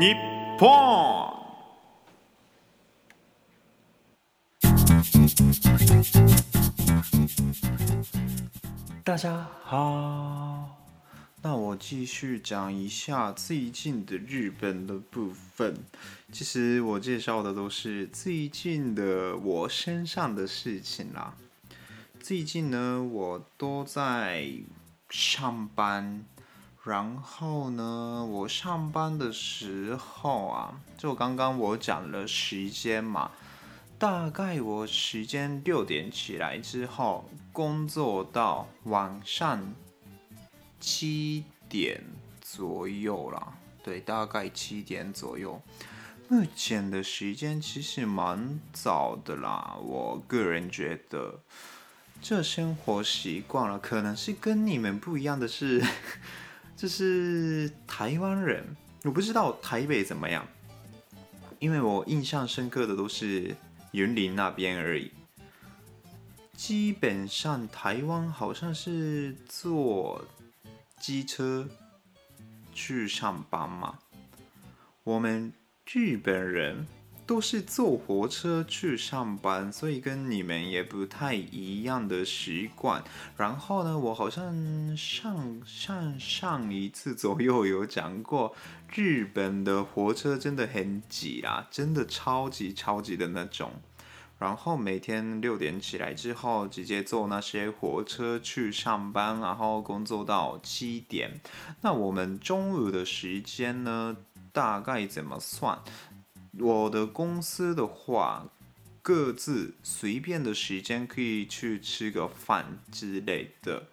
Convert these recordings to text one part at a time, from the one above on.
日本。大家好，那我继续讲一下最近的日本的部分。其实我介绍的都是最近的我身上的事情啦。最近呢，我都在上班，然后呢，我上班的时候啊，就刚刚我讲了时间嘛。大概我时间六点起来之后，工作到晚上七点左右啦。对，大概七点左右。目前的时间其实蛮早的啦，我个人觉得。这生活习惯了，可能是跟你们不一样的是，这是台湾人。我不知道台北怎么样，因为我印象深刻的都是。云林那边而已，基本上台湾好像是坐机车去上班嘛，我们日本人都是坐火车去上班，所以跟你们也不太一样的习惯。然后呢，我好像上上上一次左右有讲过，日本的火车真的很挤啊，真的超级超级的那种。然后每天六点起来之后，直接坐那些火车去上班，然后工作到七点。那我们中午的时间呢，大概怎么算？我的公司的话，各自随便的时间可以去吃个饭之类的。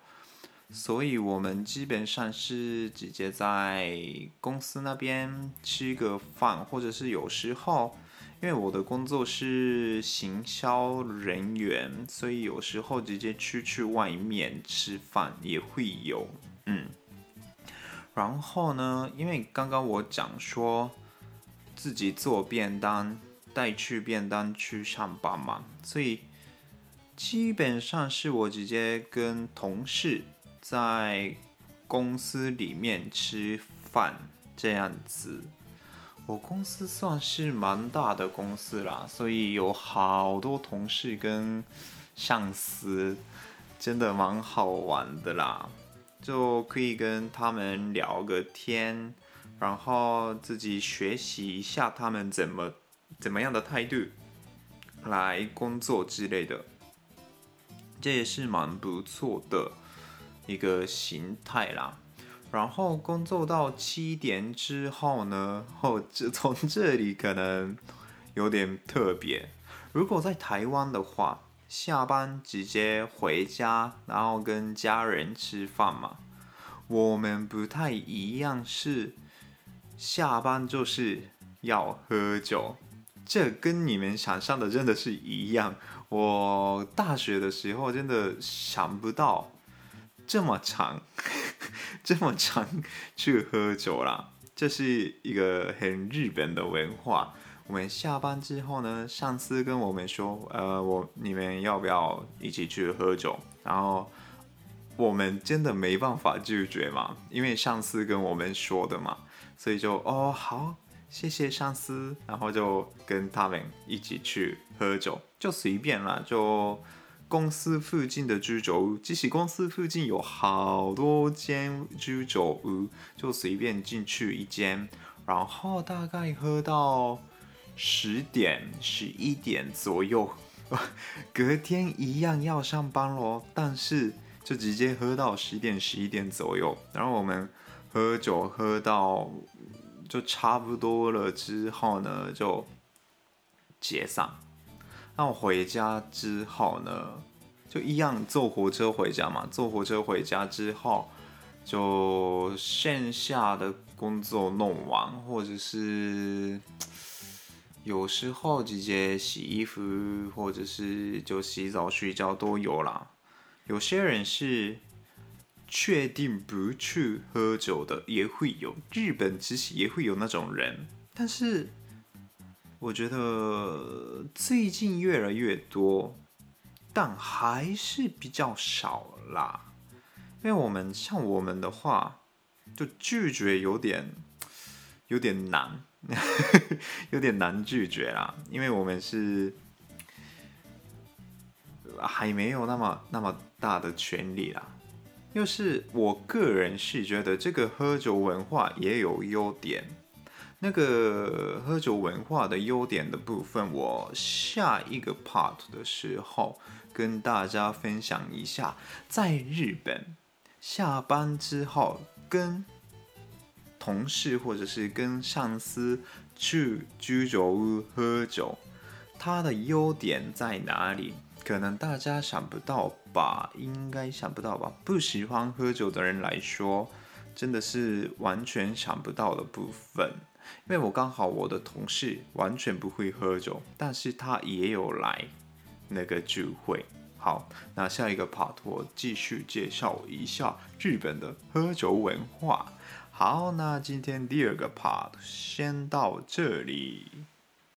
所以我们基本上是直接在公司那边吃个饭，或者是有时候。因为我的工作是行销人员，所以有时候直接出去外面吃饭也会有，嗯。然后呢，因为刚刚我讲说自己做便当带去便当去上班嘛，所以基本上是我直接跟同事在公司里面吃饭这样子。我公司算是蛮大的公司啦，所以有好多同事跟上司，真的蛮好玩的啦，就可以跟他们聊个天，然后自己学习一下他们怎么怎么样的态度来工作之类的，这也是蛮不错的一个形态啦。然后工作到七点之后呢，后这 从这里可能有点特别。如果在台湾的话，下班直接回家，然后跟家人吃饭嘛。我们不太一样，是下班就是要喝酒，这跟你们想象的真的是一样。我大学的时候真的想不到这么长。这么长去喝酒啦，这是一个很日本的文化。我们下班之后呢，上司跟我们说：“呃，我你们要不要一起去喝酒？”然后我们真的没办法拒绝嘛，因为上司跟我们说的嘛，所以就哦好，谢谢上司，然后就跟他们一起去喝酒，就随便啦，就。公司附近的居酒屋，即使公司附近有好多间居酒屋，就随便进去一间，然后大概喝到十点、十一点左右，隔天一样要上班咯，但是就直接喝到十点、十一点左右，然后我们喝酒喝到就差不多了之后呢，就解散。那我回家之后呢，就一样坐火车回家嘛。坐火车回家之后，就线下的工作弄完，或者是有时候直接洗衣服，或者是就洗澡睡觉都有啦。有些人是确定不去喝酒的，也会有。日本其实也会有那种人，但是我觉得最近越来越多，但还是比较少啦。因为我们像我们的话，就拒绝有点有点难，有点难拒绝啦。因为我们是还没有那么那么大的权利啦。又是我个人是觉得这个喝酒文化也有优点。那个喝酒文化的优点的部分，我下一个 part 的时候跟大家分享一下，在日本。下班之后跟同事或者是跟上司去居酒屋喝酒，它的优点在哪里？可能大家想不到吧，应该想不到吧。不喜欢喝酒的人来说，真的是完全想不到的部分。因为我刚好我的同事完全不会喝酒，但是他也有来那个聚会。好，那下一个 part 我继续介绍一下日本的喝酒文化。好，那今天第二个 part 先到这里。